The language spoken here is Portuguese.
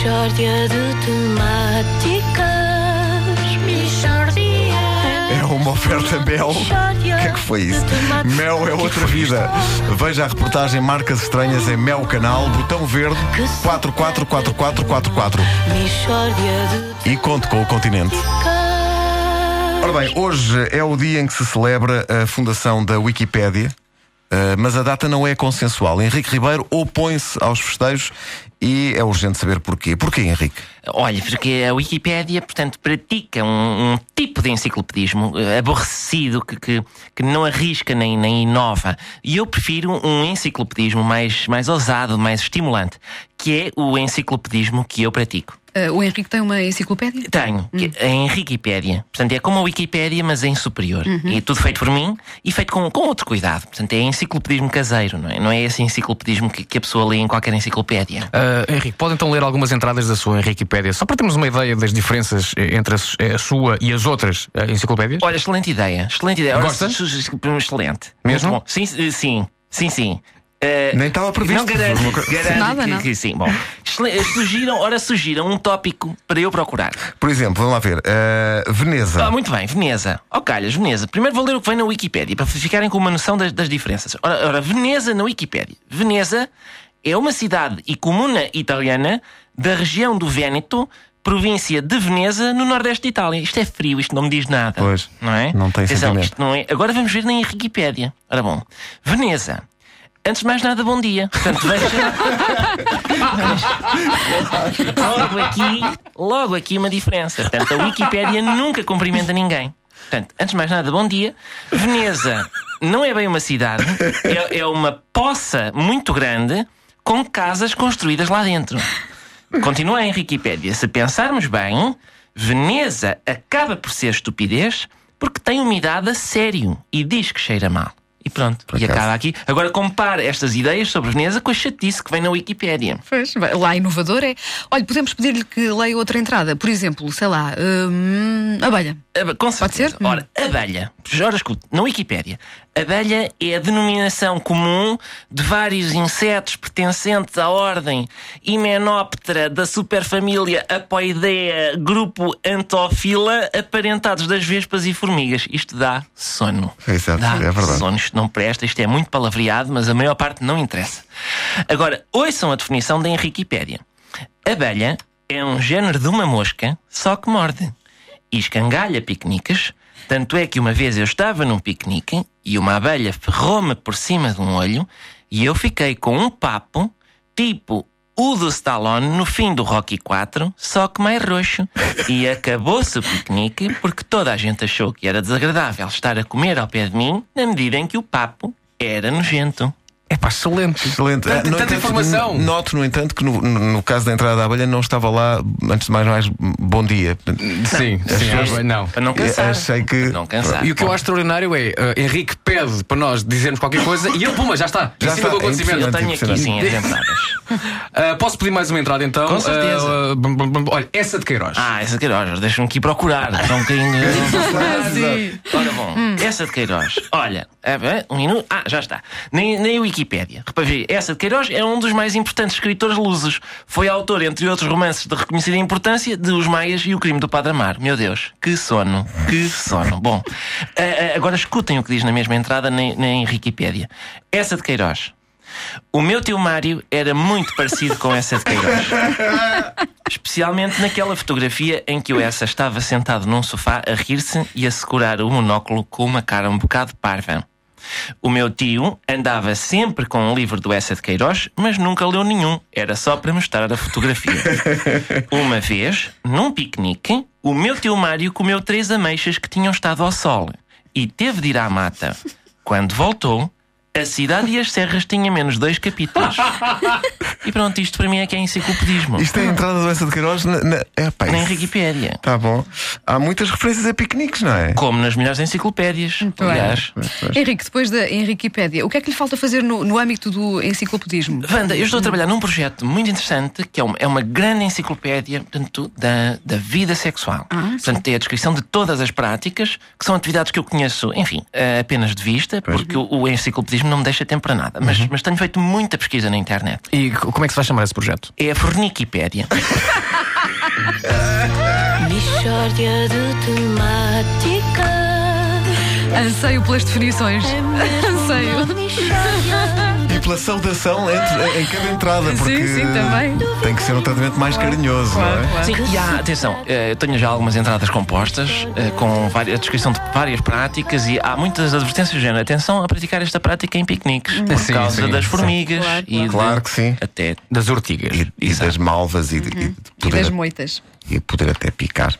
Mixórdia de temáticas. Mixórdia. É uma oferta Mel. O que é que foi isso? Mel é outra vida. Veja a reportagem Marcas Estranhas em Mel Canal, botão verde 444444. Mixórdia de E conte com o continente. Ora bem, hoje é o dia em que se celebra a fundação da Wikipédia, eh, mas a data não é consensual. Henrique Ribeiro opõe-se aos festejos e é urgente saber porquê. Porquê, Henrique? Olha, porque a Wikipédia, portanto, pratica um, um tipo de enciclopedismo eh, aborrecido que, que, que não arrisca nem, nem inova. E eu prefiro um enciclopedismo mais, mais ousado, mais estimulante, que é o enciclopedismo que eu pratico. Ah, o Henrique tem uma enciclopédia? Tenho, que é a Henriquipédia. Portanto, é como a Wikipédia, mas em superior. E tudo feito por mim e feito com, com outro cuidado. Portanto, é enciclopedismo caseiro, não é? Não é esse enciclopedismo que, que a pessoa lê em qualquer enciclopédia. Ah, Henrique, pode então ler algumas entradas da sua Henriquipédia, só para termos uma ideia das diferenças eh, entre a, a sua e as outras enciclopédias? Olha, excelente ideia. Excelente ideia. Ora, su- Excelente. Mesmo? Sim, sim, sim. Sim. Eh, Nem estava previsto. Não garanto, garanto Nada, que, não. que sim. Bom. Sugiram, ora sugiram um tópico para eu procurar. Por exemplo, vamos lá ver. eh, Veneza. Ah, muito bem, Veneza. Ó calhas, Veneza. Primeiro vou ler o que vem na Wikipédia para ficarem com uma noção das, das diferenças. Ora, ora, Veneza na Wikipédia. Veneza é uma cidade e comuna italiana da região do Vêneto, província de Veneza, no nordeste de Itália. Isto é frio, isto não me diz nada. Pois, Não é? não tem Atenção, sentimento. isto não é. Agora vamos ver na Wikipédia. Ora bom, Veneza. Antes de mais nada, bom dia. Portanto, logo aqui, logo aqui uma diferença. Portanto, a Wikipédia nunca cumprimenta ninguém. Portanto, antes de mais nada, bom dia. Veneza não é bem uma cidade, é, é uma poça muito grande com casas construídas lá dentro. Continua a Wikipédia. Se pensarmos bem, Veneza acaba por ser estupidez porque tem umidade a sério e diz que cheira mal. E pronto, e acaso. acaba aqui. Agora compare estas ideias sobre Veneza com a chatice que vem na Wikipédia. Pois, lá inovador é. Olha, podemos pedir-lhe que leia outra entrada. Por exemplo, sei lá, hum, abelha. Abe- Com certeza. ser? Ora, abelha. Ora, escute, na Wikipédia, abelha é a denominação comum de vários insetos pertencentes à ordem Hymenoptera da superfamília Apoidea, grupo Antófila, aparentados das vespas e formigas. Isto dá sono. Exato, dá é verdade. sono. Isto não presta, isto é muito palavreado, mas a maior parte não interessa. Agora, ouçam a definição da Henriquipédia. Abelha é um género de uma mosca, só que morde. E escangalha piqueniques, tanto é que uma vez eu estava num piquenique e uma abelha ferrou-me por cima de um olho e eu fiquei com um papo, tipo o do Stallone no fim do Rocky 4, só que mais roxo. E acabou-se o piquenique porque toda a gente achou que era desagradável estar a comer ao pé de mim na medida em que o papo era nojento. É pá, excelente. Excelente. Tanta, no tanta entanto, informação. Noto, no entanto, que no, no- caso da entrada da abelha não estava lá, antes de mais, mais bom dia. Sim, sim, Achei- não. Para não cansar. Achei que- Para não cansar. E o que eu acho extraordinário é uh, Henrique pede para nós dizermos qualquer coisa e ele, puma, já está. Já em cima está, do é acontecimento. Eu tenho aqui sim as entradas. Uh, posso pedir mais uma entrada então? Com certeza. Uh, olha, essa de Queiroz. Ah, essa de Queiroz, deixa-me aqui procurar. Só um bocadinho. Ora bom, essa de Queiroz. Olha, é, é, um minuto. Ah, já está. Na, na Wikipédia. Repare, essa de Queiroz é um dos mais importantes escritores lusos. Foi autor, entre outros romances de reconhecida importância, de Os Maias e O Crime do Padre Amaro. Meu Deus, que sono, que sono. Bom, ah, ah, agora escutem o que diz na mesma entrada na, na Wikipédia. Essa de Queiroz. O meu tio Mário era muito parecido com essa de Queiroz. Especialmente naquela fotografia em que o Essa estava sentado num sofá a rir-se e a segurar o monóculo com uma cara um bocado parva. O meu tio andava sempre com um livro do Essa de Queiroz, mas nunca leu nenhum. Era só para mostrar a fotografia. Uma vez, num piquenique, o meu tio Mário comeu três ameixas que tinham estado ao sol e teve de ir à mata. Quando voltou, a cidade e as serras tinham menos dois capítulos. E pronto, isto para mim é que é enciclopedismo. Isto é a entrada do Essa de Queiroz na, na, é, pá, Na Wikipédia. Tá bom. Há muitas referências a piqueniques, não é? Como nas melhores enciclopédias. bem. aliás. Henrique, depois da Henriquipédia, o que é que lhe falta fazer no, no âmbito do enciclopedismo? Wanda, eu estou a trabalhar num projeto muito interessante que é uma, é uma grande enciclopédia portanto, da, da vida sexual. portanto, tem a descrição de todas as práticas, que são atividades que eu conheço, enfim, eh, apenas de vista, porque o, o enciclopedismo não me deixa tempo para nada. Mas, mas tenho feito muita pesquisa na internet. E como é que se vai chamar esse projeto? É a Forniquipédia. Mixórdia de temáticas. Anseio pelas definições. Anseio. Pela saudação entre, em cada entrada, Sim, porque sim, também. tem que ser um tratamento mais carinhoso, não é? Sim, e há, atenção, eh, eu tenho já algumas entradas compostas eh, com várias, a descrição de várias práticas e há muitas advertências do género. Atenção a praticar esta prática em piqueniques por Sim, causa sim, das sim. formigas Claro, e de- Claro que sim. até Das urtigas. E, e das malvas e, de- e de E poder, das moitas. e poder até picar.